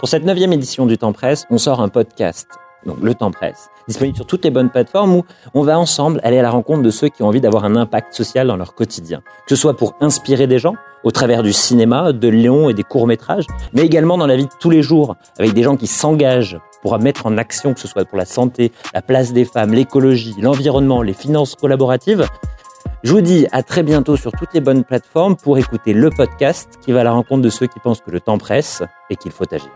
Pour cette neuvième édition du Temps Presse, on sort un podcast, donc le Temps Presse, disponible sur toutes les bonnes plateformes où on va ensemble aller à la rencontre de ceux qui ont envie d'avoir un impact social dans leur quotidien. Que ce soit pour inspirer des gens, au travers du cinéma, de Léon et des courts-métrages, mais également dans la vie de tous les jours, avec des gens qui s'engagent pour mettre en action, que ce soit pour la santé, la place des femmes, l'écologie, l'environnement, les finances collaboratives. Je vous dis à très bientôt sur toutes les bonnes plateformes pour écouter le podcast qui va à la rencontre de ceux qui pensent que le temps presse et qu'il faut agir.